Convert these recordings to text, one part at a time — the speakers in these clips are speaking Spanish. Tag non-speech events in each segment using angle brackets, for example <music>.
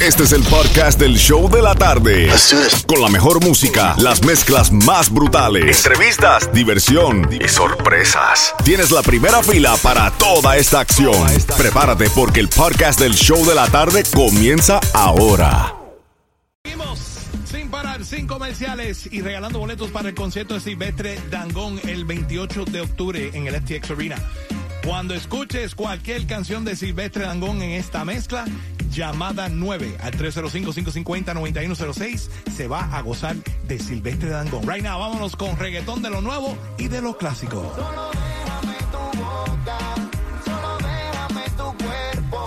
Este es el podcast del show de la tarde. Con la mejor música, las mezclas más brutales, entrevistas, diversión y sorpresas. Tienes la primera fila para toda esta acción. Prepárate porque el podcast del show de la tarde comienza ahora. Seguimos sin parar, sin comerciales y regalando boletos para el concierto de Silvestre Dangón el 28 de octubre en el FTX Arena. Cuando escuches cualquier canción de Silvestre Dangón en esta mezcla, llamada 9 al 305-550-9106 se va a gozar de Silvestre Dangón. Right now, vámonos con reggaetón de lo nuevo y de lo clásico. Solo déjame tu boca, solo déjame tu cuerpo.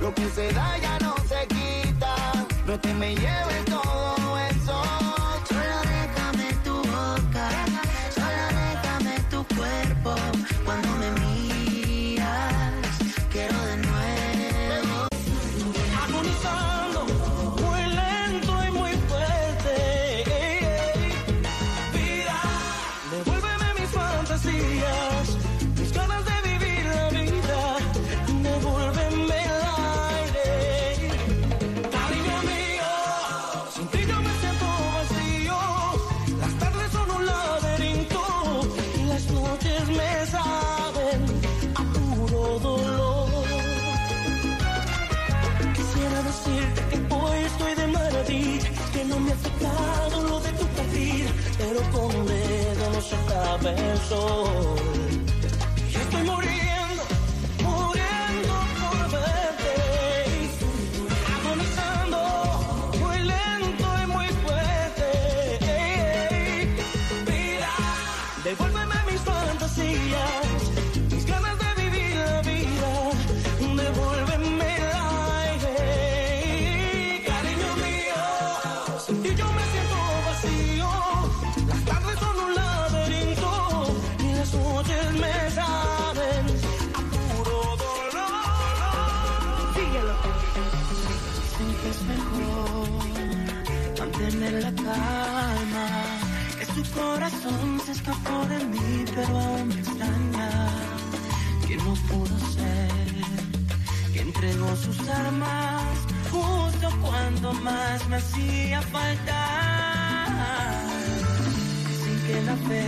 Lo que se da ya no se quita. No te me lleves sabe el sol. entregó sus armas justo cuando más me hacía falta. Sin que la fe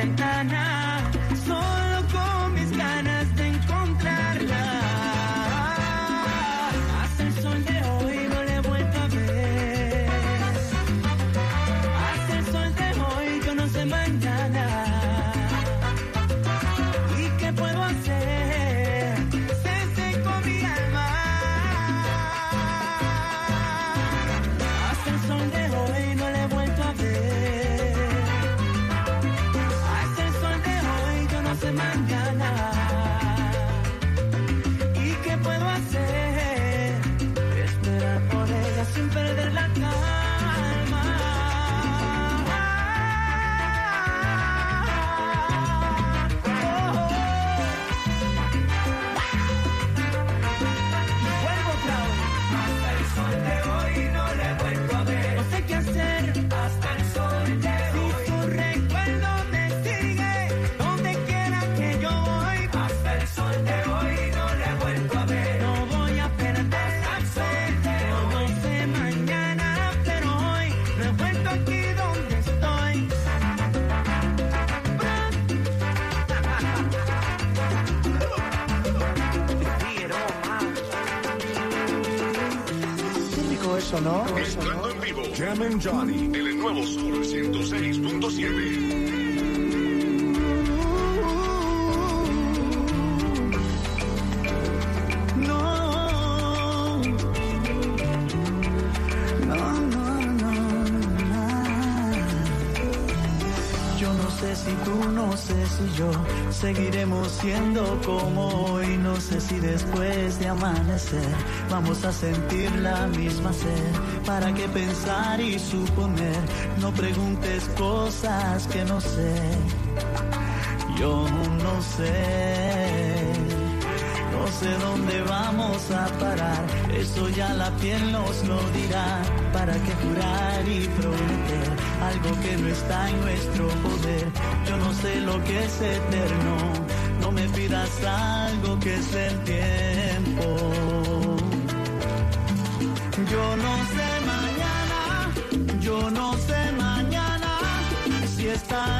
ventana. Sonó. Mezclando en vivo. Jam and Johnny. En el nuevo Sol 106.7. No, no, no, no, no. Yo no sé si tú, no sé si yo seguiremos siendo como hoy. No sé si después de amanecer vamos a sentir la misma sed. ¿Para qué pensar y suponer? No preguntes cosas que no sé. Yo no sé. No sé dónde vamos a parar, eso ya la piel nos lo dirá. ¿Para qué jurar y prometer algo que no está en nuestro poder? Yo no sé lo que es eterno, no me pidas algo que es el tiempo. Yo no sé mañana, yo no sé mañana si estaremos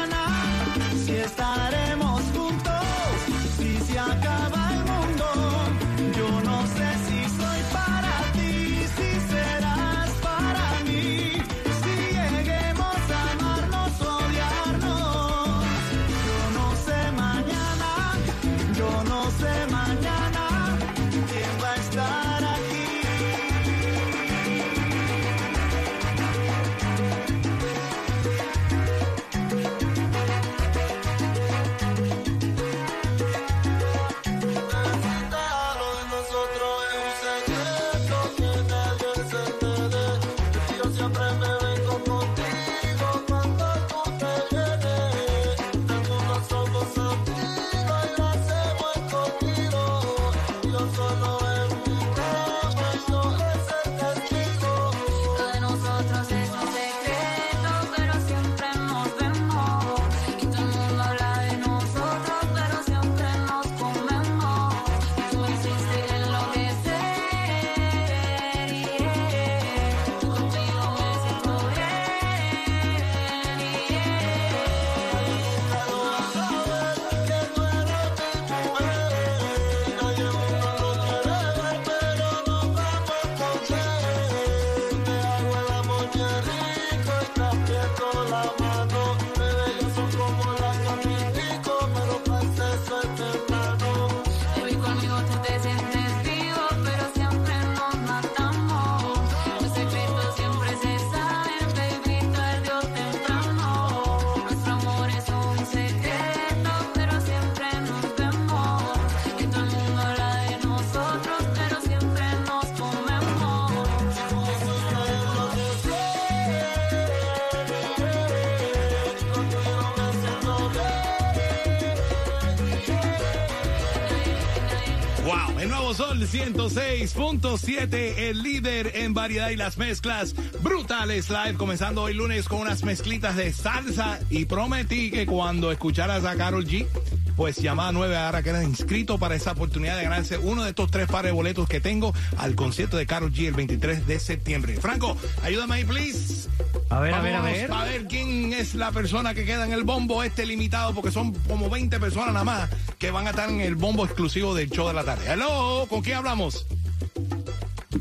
Sol 106.7, el líder en variedad y las mezclas brutales live, comenzando hoy lunes con unas mezclitas de salsa y prometí que cuando escucharas a Carol G, pues llamada 9 ahora que eres inscrito para esa oportunidad de ganarse uno de estos tres pares de boletos que tengo al concierto de Carol G el 23 de septiembre. Franco, ayúdame ahí, please. A ver, a ver, a ver. a ver quién es la persona que queda en el bombo este limitado, porque son como 20 personas nada más que van a estar en el bombo exclusivo del show de la tarde. Hello, ¿con quién hablamos?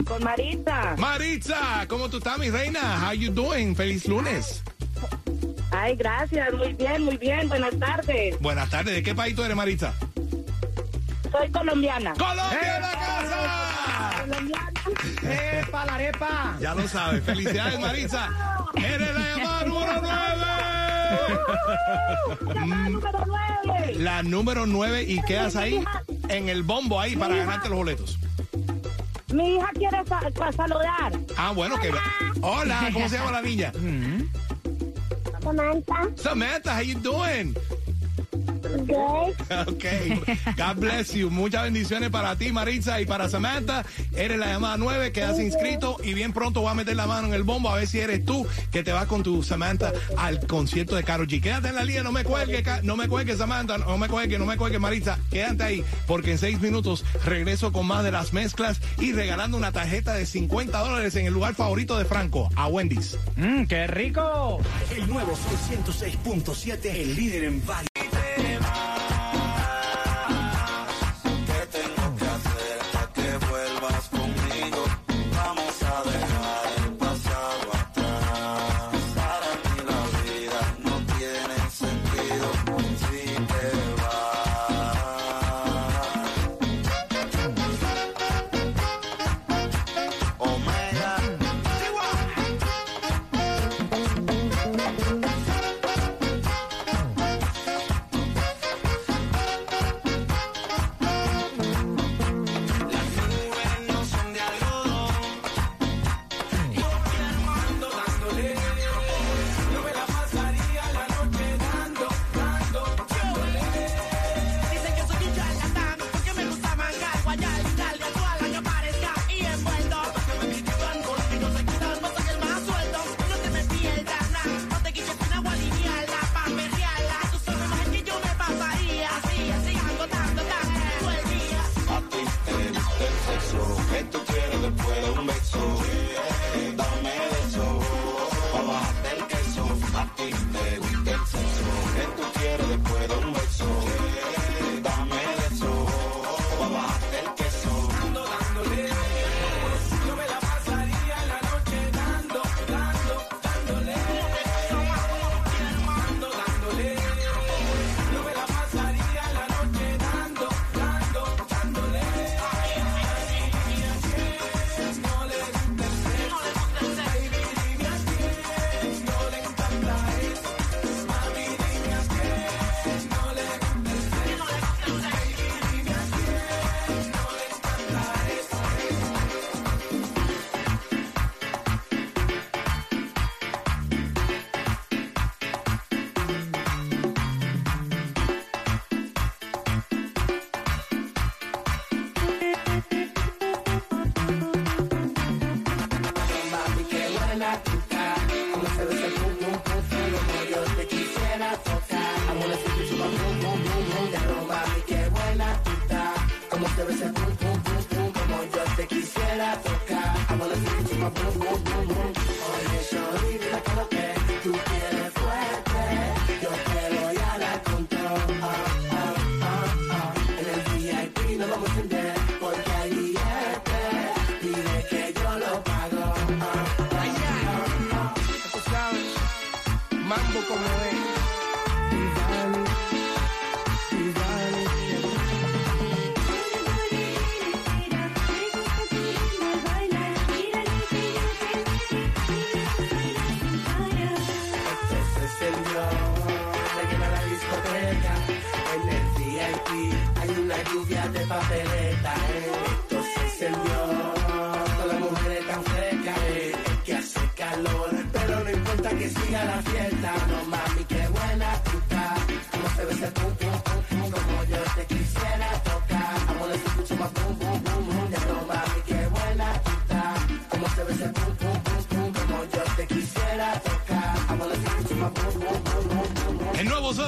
Con Marita. Maritza, ¿cómo tú estás, mi reina? How you doing? Feliz lunes. Ay, gracias. Muy bien, muy bien. Buenas tardes. Buenas tardes. ¿De qué país tú eres, Maritza? Soy colombiana. ¡Colombia en la casa! Colombiana. ¡Epa, la arepa! Ya lo sabes. Felicidades, Maritza. Eres la llamada número 9. Llamada número nueve. La número 9 y quedas ahí en el bombo ahí para ganarte los boletos. Mi hija quiere sa- pa- saludar. Ah, bueno, que... Hola, ¿cómo se llama la niña? Samantha. Samantha, how you doing? Good. Ok, God bless you. Muchas bendiciones para ti, Maritza, y para Samantha. Eres la llamada 9, quedas inscrito y bien pronto voy a meter la mano en el bombo a ver si eres tú que te vas con tu Samantha al concierto de Karol G. Quédate en la línea, no me cuelgue, Ca- no me cuelgue Samantha, no me cuelgue, no me cuelgue Maritza. Quédate ahí porque en seis minutos regreso con más de las mezclas y regalando una tarjeta de 50 dólares en el lugar favorito de Franco, a Wendy's. Mmm, qué rico. El nuevo Sol 106.7, el líder en variedad.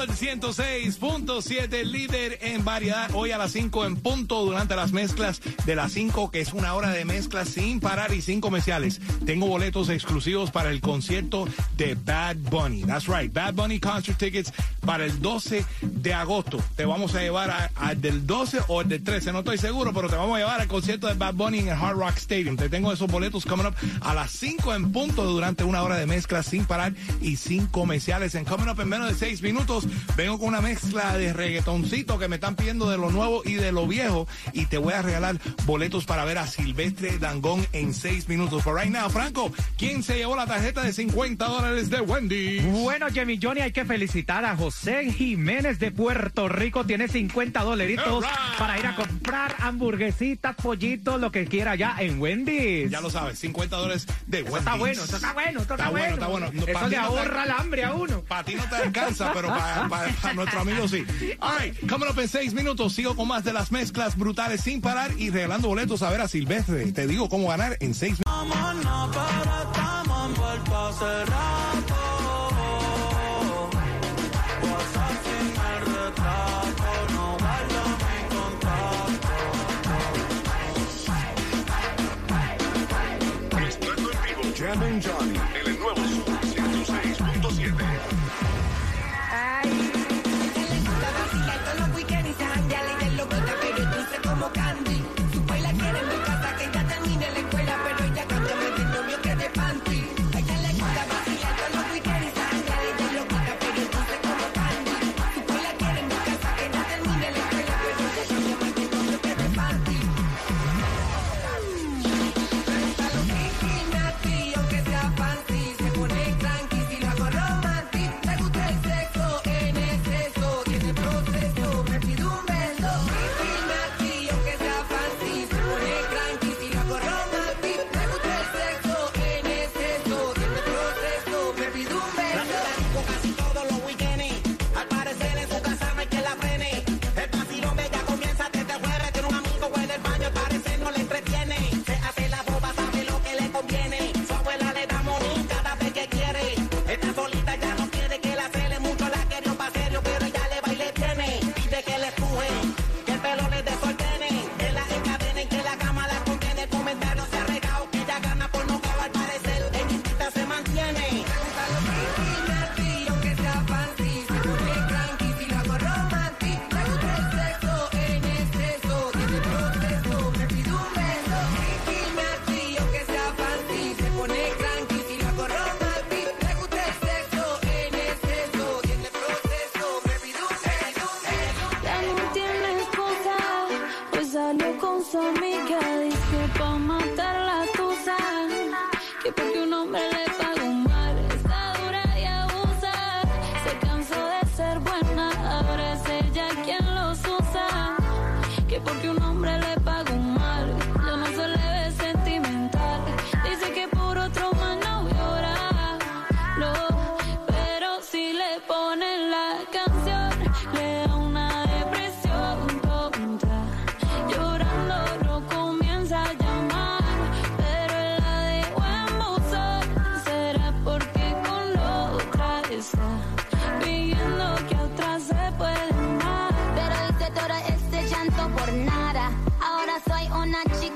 Sol 106.7, líder en variedad. Hoy a las 5 en punto durante las mezclas de las 5, que es una hora de mezclas sin parar y sin comerciales. Tengo boletos exclusivos para el concierto de Bad Bunny. That's right, Bad Bunny concert tickets para el 12 de agosto. Te vamos a llevar a- del 12 o el del 13, no estoy seguro, pero te vamos a llevar al concierto de Bad Bunny en el Hard Rock Stadium. Te tengo esos boletos coming up a las 5 en punto durante una hora de mezclas sin parar y sin comerciales. En coming up en menos de 6 minutos. Vengo con una mezcla de reggaetoncito que me están pidiendo de lo nuevo y de lo viejo. Y te voy a regalar boletos para ver a Silvestre Dangón en seis minutos. Por right now, Franco, ¿quién se llevó la tarjeta de 50 dólares de Wendy? Bueno, Jimmy Johnny, hay que felicitar a José Jiménez de Puerto Rico. Tiene 50 dolaritos Alright. para ir a comprar hamburguesitas, pollitos, lo que quiera ya en Wendy's. Ya lo sabes, 50 dólares de Wendy. Eso está bueno, eso está bueno, eso está, Está bueno, está bueno. No, Eso le ti no te- ahorra el hambre a uno. Para ti no te alcanza, pero <laughs> para, nuestro amigo sí. All right, coming up en seis minutos. Sigo con más de las mezclas brutales sin parar y regalando boletos a ver a Silvestre. Te digo cómo ganar en seis minutos.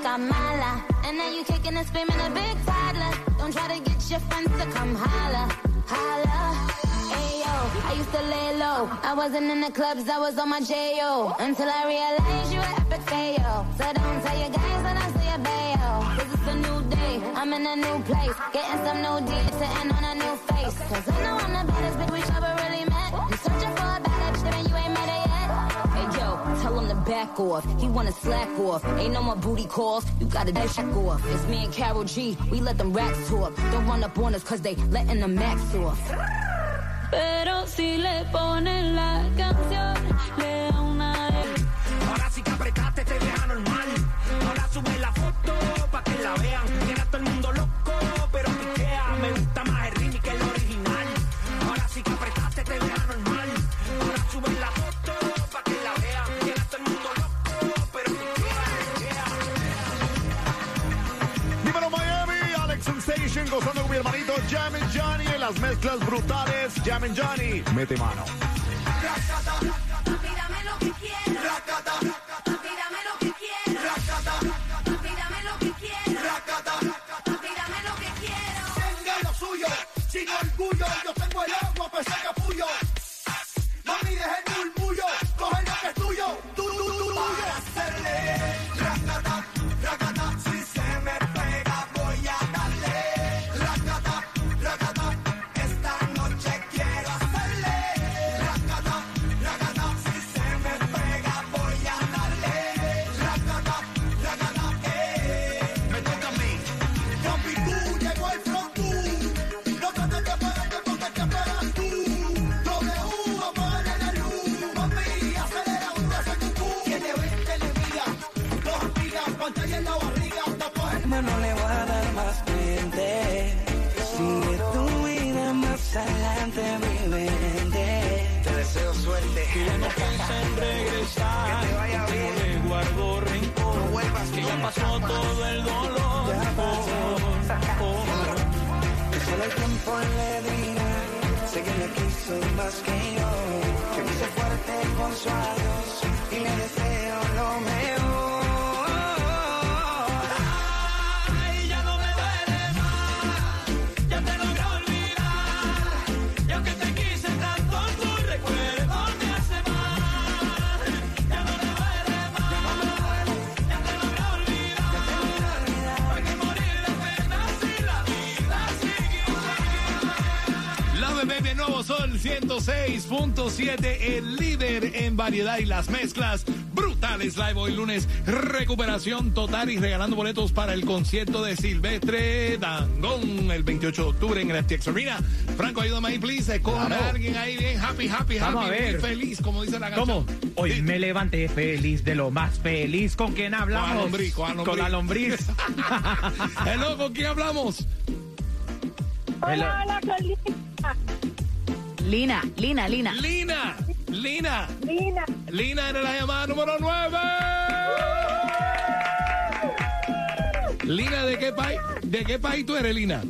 Chica mala. And now you kicking and screaming a big toddler. Don't try to get your friends to come holla, holla. Ayo, I used to lay low. I wasn't in the clubs, I was on my J.O. Until I realized you were epic fail. So don't tell your guys when I say a bail. Cause it's a new day, I'm in a new place. Getting some new deeds, sitting on a new face. Cause I know I'm the back off. He wanna slack off. Ain't no more booty calls. You gotta check off. It's me and Carol G. We let them racks talk. Don't run up on us cause they letting the max off. Pero si le ponen la canción, le da una de... Ahora sí que apretaste, te deja normal. Ahora sube la foto pa' que la vean. Tiene todo el mundo mi hermanito Jam and Johnny en las mezclas brutales. Jam and Johnny, mete mano. Pídame lo que quieras. Pídame lo que quieras. Pídame lo que quieras. Pídame lo que quieras. Tenga lo suyo, sin orgullo. Yo tengo el agua, pues el pasó todo el dolor. Ya pasó. Oh, solo el tiempo le dirá. Sé que me quiso más que yo. Que me hice fuerte con su. 106.7, el líder en variedad y las mezclas brutales. Live hoy lunes, recuperación total y regalando boletos para el concierto de Silvestre Dangón el 28 de octubre en el FTX Arena. Franco, ayúdame ahí, please. Escojan a Claro. alguien ahí bien happy, happy, Vamos happy, a ver. muy feliz, como dice la canción. ¿Cómo? Hoy Sí. me levanté feliz de lo más feliz. ¿Con quién hablamos? Con la lombriz, con la lombriz. Con la lombriz. Hello, ¿con quién hablamos? Hola, hola, con Lina, Lina, Lina. Lina, Lina, Lina. Lina en la llamada número 9. Lina, ¿de qué país? ¿De qué país tú eres, Lina?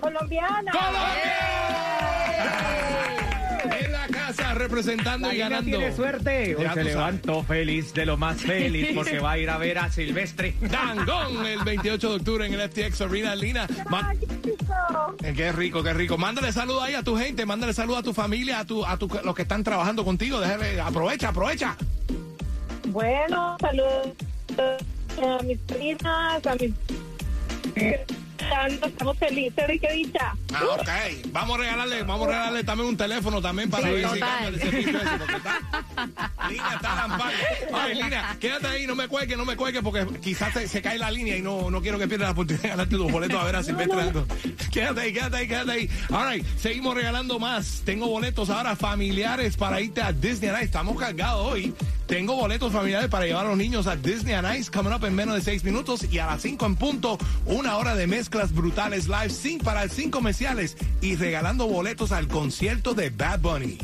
Colombiana. En representando La y ganando. tiene suerte. Hoy Ya se levantó feliz de lo más feliz porque va a ir a ver a Silvestre. Dangón el 28 de octubre en el FTX Arena. Lina, ma- qué rico, qué rico. Mándale saludos ahí a tu gente, mándale saludos a tu familia, a tu, a tu, los que están trabajando contigo. Déjale, aprovecha, aprovecha. Bueno, saludos a mis primas, a mis... Estamos felices de que dicha. Ah, ok. Vamos a regalarle, vamos a regalarle también un teléfono también para Sí, ver si cambia el servicio ese, porque está- Lina está lampando. Oye, Lina, quédate ahí, no me cuelgue, no me cuelgue, porque quizás se, se cae la línea y no, no quiero que pierdas la oportunidad de ganarte tus boletos a ver a Silvestre. Dangond. Quédate ahí, quédate ahí, quédate ahí. All right, seguimos regalando más. Tengo boletos ahora familiares para irte a Disney. Estamos cargados hoy. Tengo boletos familiares para llevar a los niños a Disney on Ice, coming up en menos de seis minutos y a las cinco en punto, una hora de mezclas brutales live sin parar, sin y regalando boletos al concierto de Bad Bunny.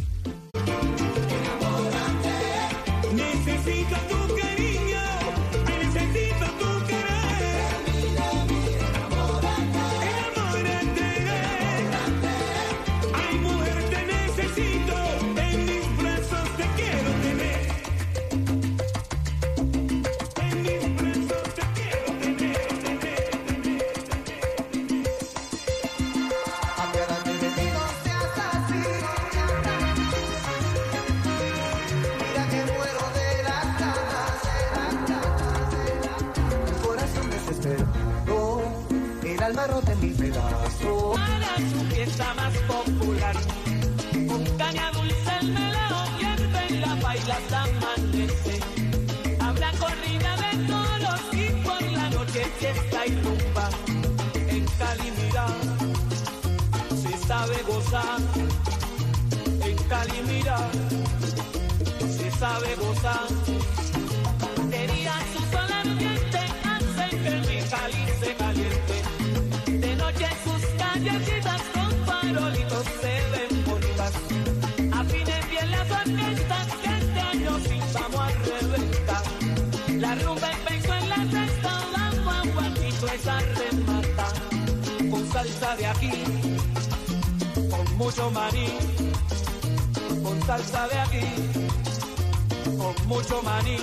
Gozar. En Cali mira, se sabe gozar. De día su sol ardiente hace que mi Cali se caliente. De noche sus callecitas con farolitos se ven bonitas. Afinen bien las orquestas que este año sí vamos a reventar. La rumba empezó en la sexta, vamos a guatito esa remata. Con salsa de aquí, mucho maní. Con salsa de aquí, con mucho maní.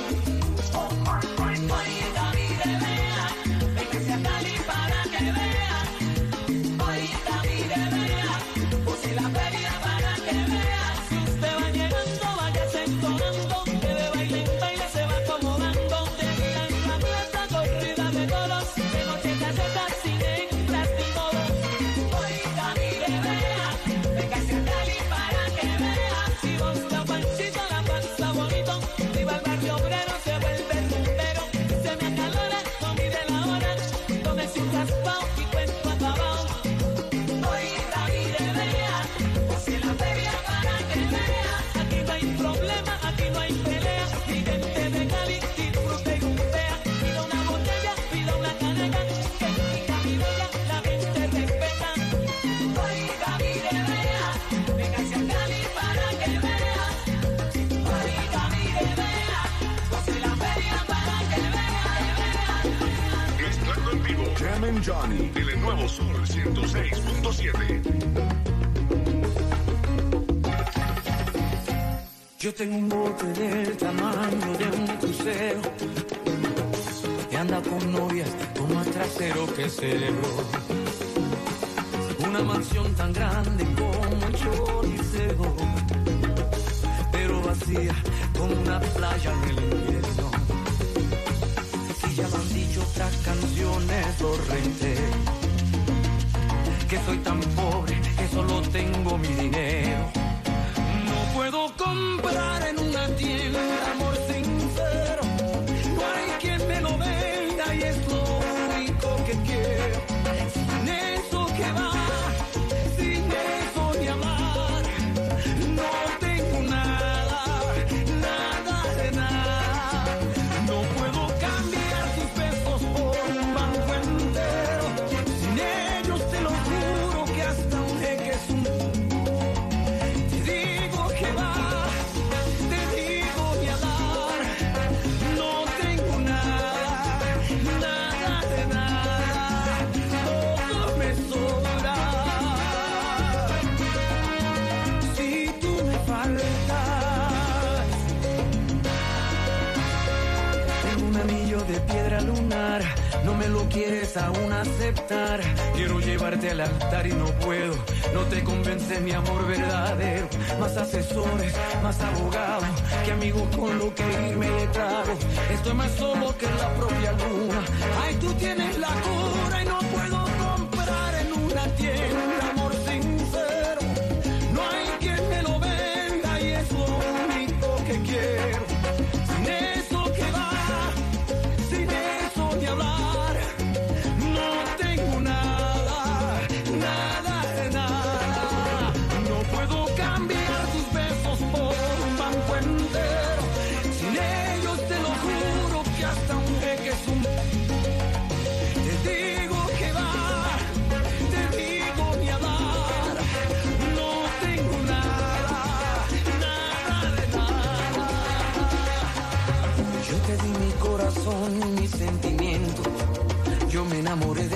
Yo tengo un bote del tamaño de un crucero que anda con novias con más trasero que cerebro. Una mansión tan grande como el choricero, pero vacía como una playa en el invierno. Si ya lo han dicho otras canciones, lo reitero. Que soy tan pobre que solo tengo mi dinero. No puedo comprar en una tienda me lo quieres aún aceptar. Quiero llevarte al altar y no puedo. No te convence mi amor verdadero. Más asesores, más abogados que amigos con lo que irme de trago. Estoy más solo que la propia luna. Ay, tú tienes la cura y no enamoré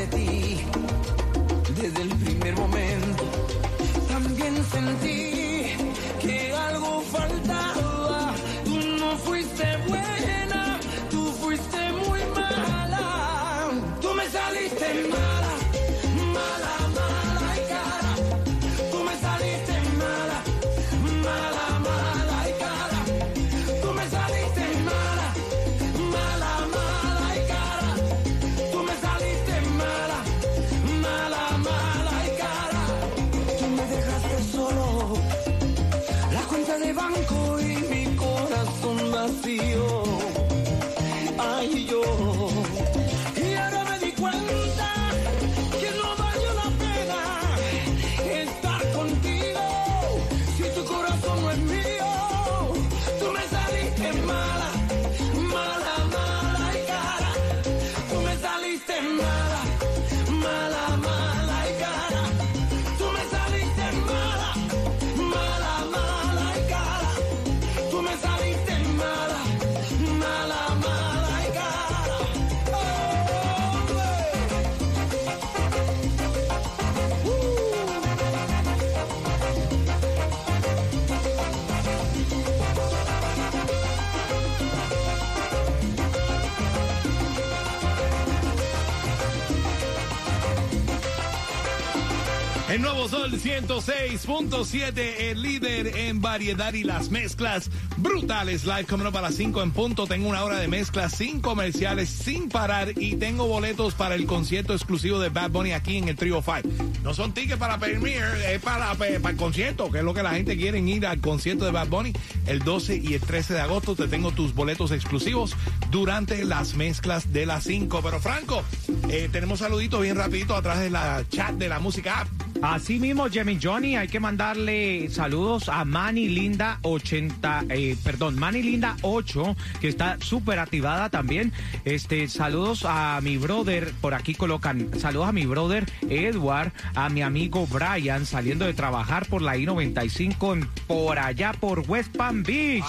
El nuevo Sol 106.7, el líder en variedad y las mezclas brutales. Live coming up a las 5 en punto. Tengo una hora de mezclas sin comerciales, sin parar. Y tengo boletos para el concierto exclusivo de Bad Bunny aquí en el Trio 5. No son tickets para Premier, es para, para, para el concierto, que es lo que la gente quiere ir al concierto de Bad Bunny. El 12 y el 13 de agosto te tengo tus boletos exclusivos durante las mezclas de las 5. Pero Franco, eh, tenemos saluditos bien rapidito atrás de la chat de la música app. Así mismo, Jimmy Johnny, hay que mandarle saludos a Manny Linda 80, eh, perdón, Manny Linda 8, que está súper activada también. Este, saludos a mi brother, por aquí colocan, saludos a mi brother Edward, a mi amigo Brian, saliendo de trabajar por la I-95 en- por allá por West Palm Beach.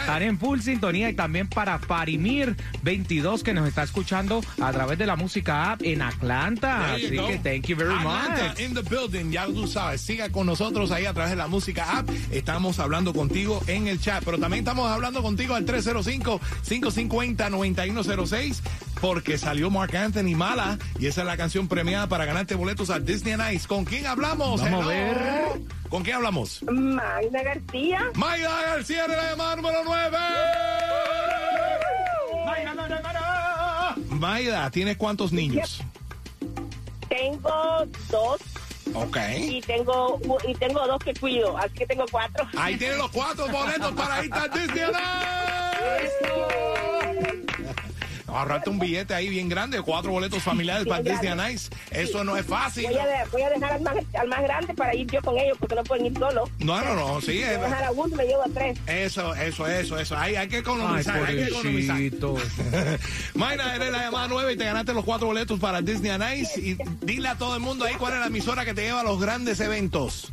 Están en full sintonía y también para Farimir 22, que nos está escuchando a través de la música app en Atlanta. Así go. que thank you very Atlanta much. Building, ya tú sabes. Siga con nosotros ahí a través de la música app. Estamos hablando contigo en el chat, pero también estamos hablando contigo al 305-550-9106 porque salió Mark Anthony Mala y esa es la canción premiada para ganarte boletos a Disney Ice. ¿Con quién hablamos? Vamos a ver. ¿Con quién hablamos? Magda García. Mayra García en la llamada número 9. Mayra, ¿tienes cuántos niños? Tengo dos Ok. y tengo y tengo dos que cuido, así que tengo cuatro. Ahí tienen los cuatro boletos para ir a. Ahorrarte un billete ahí bien grande, cuatro boletos familiares para Disney Ice. Eso no es fácil. Voy a, de- voy a dejar al más, al más grande para ir yo con ellos porque no pueden ir solo. No, no, no, sí. Voy a dejar a uno y me llevo a tres. Eso, eso, eso, eso. Ahí hay que Ay, economizar, hay que economizar. <laughs> Mayra, eres la llamada 9 y te ganaste los cuatro boletos para Disney Ice. Y dile a todo el mundo ahí cuál es la emisora que te lleva a los grandes eventos.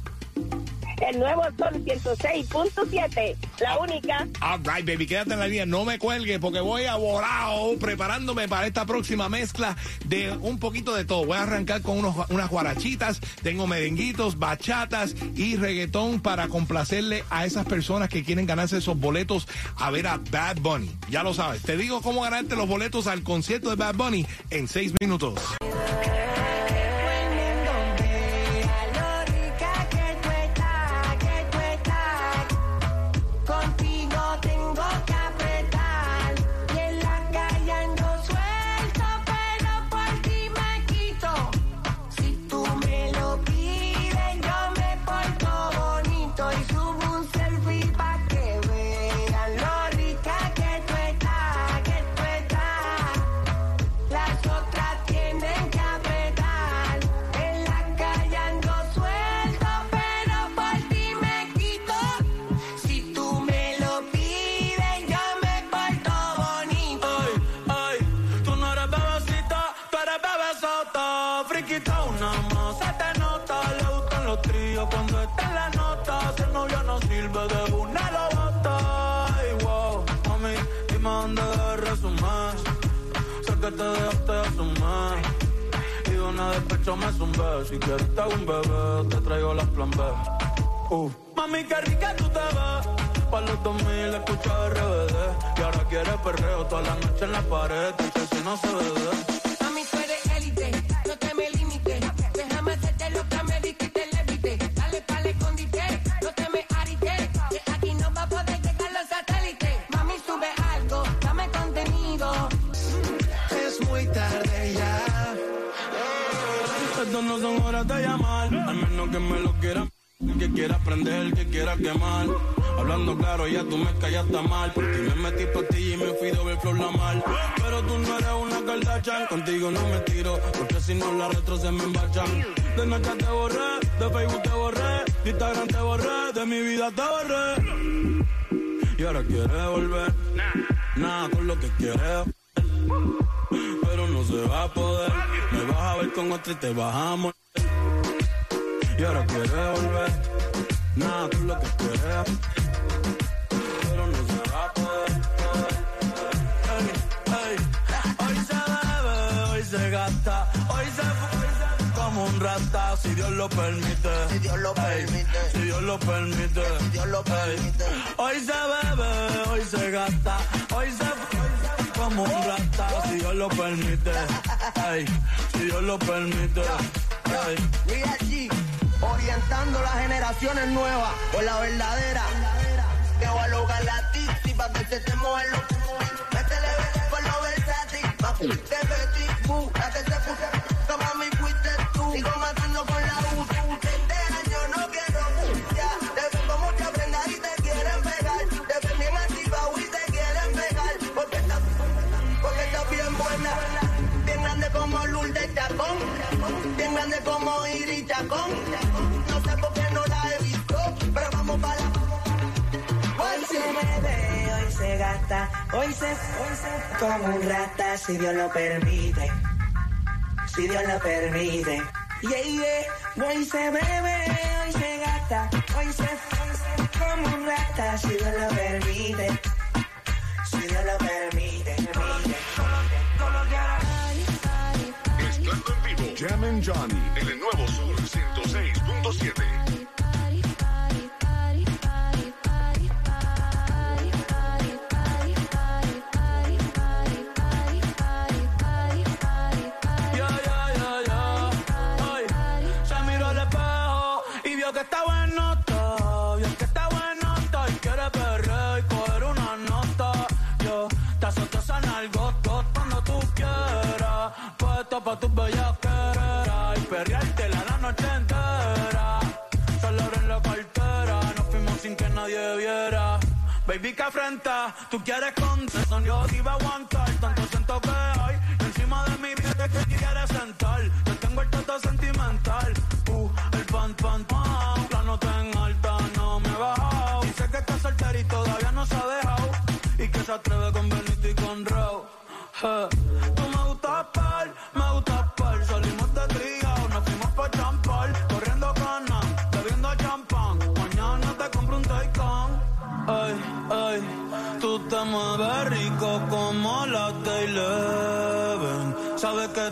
El nuevo Sol 106.7, la única. All right, baby, quédate en la línea, no me cuelgue porque voy a volado preparándome para esta próxima mezcla de un poquito de todo. Voy a arrancar con unos, unas guarachitas, tengo merenguitos, bachatas y reggaetón para complacerle a esas personas que quieren ganarse esos boletos a ver a Bad Bunny. Ya lo sabes, te digo cómo ganarte los boletos al concierto de Bad Bunny en seis minutos. Si quieres te un bebé, te traigo las plan B. Uh. Mami, qué rica tú te ves. Pa' los 2000 escucha RBD. Y ahora quieres perreo toda la noche en la pared. Que si no se bebe. De. Al menos que me lo quieran. Que quiera aprender, que quiera quemar. Hablando claro, ya tú me callaste mal. Porque me metí pa' ti y me fui ver flor la mal. Pero tú no eres una Kardashian. Contigo no me tiro. Porque si no la retro se me embachan. De noche te borré, de Facebook te borré. De Instagram te borré, de mi vida te borré. Y ahora quieres volver. Nada con lo que quieres. Pero no se va a poder. Me vas a ver con otra y te morir. Y ahora quieres volver. Nada con lo que quieres. Pero no se va a poder. Ey, ey. Hoy se bebe, hoy se gasta. Hoy se fue como un rata. Si Dios lo permite. Si Dios lo permite. Si Dios lo permite. Si Dios lo permite. Hoy se bebe, hoy se gasta. Hoy se fue como un rata. Si Dios lo permite. Ey, si Dios lo permite. Ey. Orientando las generaciones nuevas por la verdadera. Que voy a lograr la tizi pa' que se te muevan los Métele con lo versátil. Papu, te metí, como un rata, si Dios lo permite. Si Dios lo permite. Yeah, yeah. Hoy se bebe, hoy se gasta, hoy se, hoy se como un rata, si Dios lo permite. Si Dios lo permite. permite. Mezclando en vivo. Jam and Johnny en el nuevo Sur 106.7. Baby, que afrenta, tú quieres contestar. Yo te iba a aguantar, tanto siento que hay. Encima de mi vida que quieres sentar. Yo tengo el toto sentimental. Uh, el pan, pan, pan. La nota en alta, no me he bajado. Dice que está soltera y todavía no se ha dejado. Y que se atreve con Benito y con. Eh,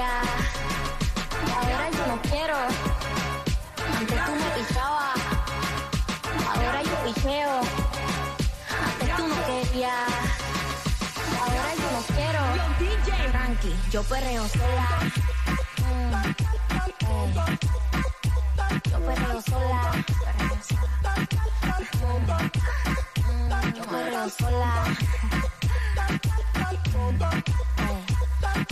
Ahora yo no quiero. Antes tú me pichabas, ahora yo picheo. Antes tú no querías, ahora yo no quiero. Yo perreo sola. Mm. Yo perreo sola, perreo sola. Mm, Yo perreo sola.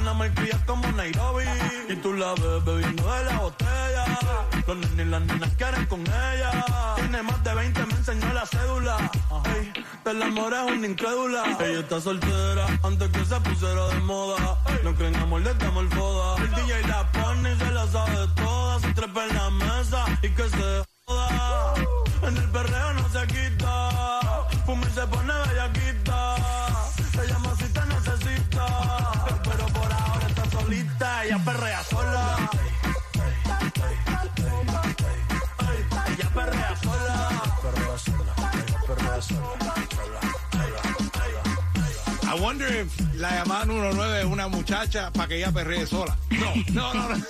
Una malcria como Nairobi. Y tú la ves bebiendo de la botella. Los nenes y las nenas quieren con ella. Tiene más de 20, me enseñó la cédula. Ey, del amor es una incrédula. Ella está soltera antes que se pusiera de moda. No creen amor, le damos el foda. El DJ la pone y se la sabe toda. Se trepa en la mesa y que se joda. En el perreo no wonder if la llamada número 9 es una muchacha para que ella perree sola. No, no, no. no.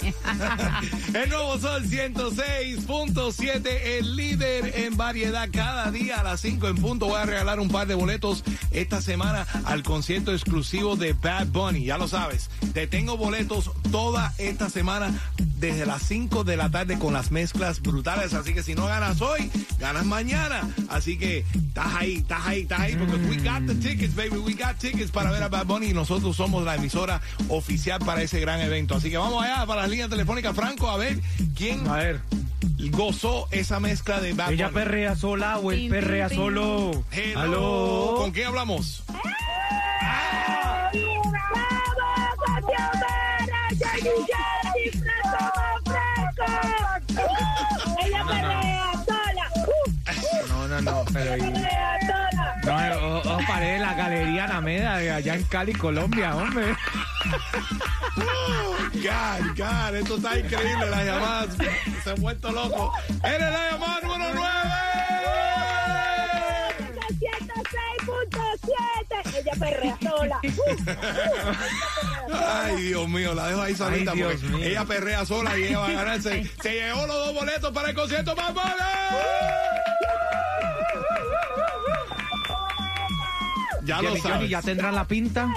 <laughs> el nuevo Sol 106.7, el líder en variedad. Cada día a las 5 en punto voy a regalar un par de boletos esta semana al concierto exclusivo de Bad Bunny. Ya lo sabes, te tengo boletos toda esta semana desde las 5 de la tarde con las mezclas brutales. Así que si no ganas hoy, ganas mañana. Así que estás ahí, estás ahí, estás ahí. Porque we got the tickets, baby. We got tickets para ver a Bad Bunny y nosotros somos la emisora oficial para ese gran evento. Así que vamos allá para las líneas telefónicas, Franco, a ver quién A ver, gozó esa mezcla de Bad ella Bunny. perrea sola o él perrea solo. Hello. Aló. ¿Con quién hablamos? Ella perrea sola. No, no, no, no, pero... y- No, eh, o, o paré en la Galería Alameda de allá en Cali, Colombia, hombre. God, God, esto está increíble, las llamadas se han vuelto loco. Eres la llamada número 9. 106.7. Ella perrea sola. <laughs> Ay, Dios mío, la dejo ahí solita Ay, porque mío. ella perrea sola y ella va a ganarse. Se llevó los dos boletos para el concierto más Ya lo Johnny, sabes. ¿ya tendrán la pinta?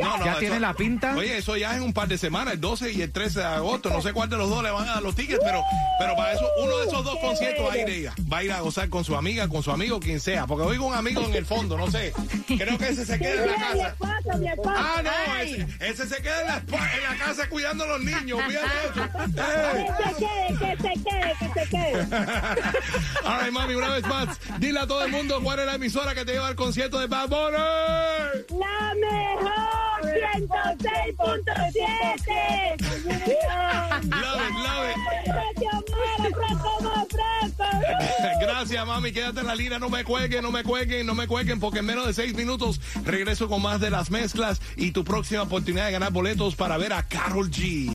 No, no, ¿Ya eso- tiene la pinta? Oye, eso ya es en un par de semanas, el 12 y el 13 de agosto. No sé cuál de los dos le van a dar los tickets, pero, pero para eso, uno de esos dos conciertos va a ir ella. Va a ir a gozar con su amiga, con su amigo, quien sea. Porque oigo un amigo en el fondo, no sé. Creo que ese se queda en la Mi casa. esposo, mi esposo. Ah, no, ese, ese se queda en la, en la casa cuidando a los niños. Ey. Que se quede, que se quede, que se quede. <laughs> All right, mami, una vez más, dile a todo el mundo cuál es la emisora que te lleva al concierto de Bad Bunny. La mejor 106.7. Love it, love it. Precio muere, fresco, más fresco. Gracias, mami. Quédate en la línea. No me cuelguen, no me cuelguen, no me cuelguen, porque en menos de seis minutos regreso con más de las mezclas y tu próxima oportunidad de ganar boletos para ver a Carol G.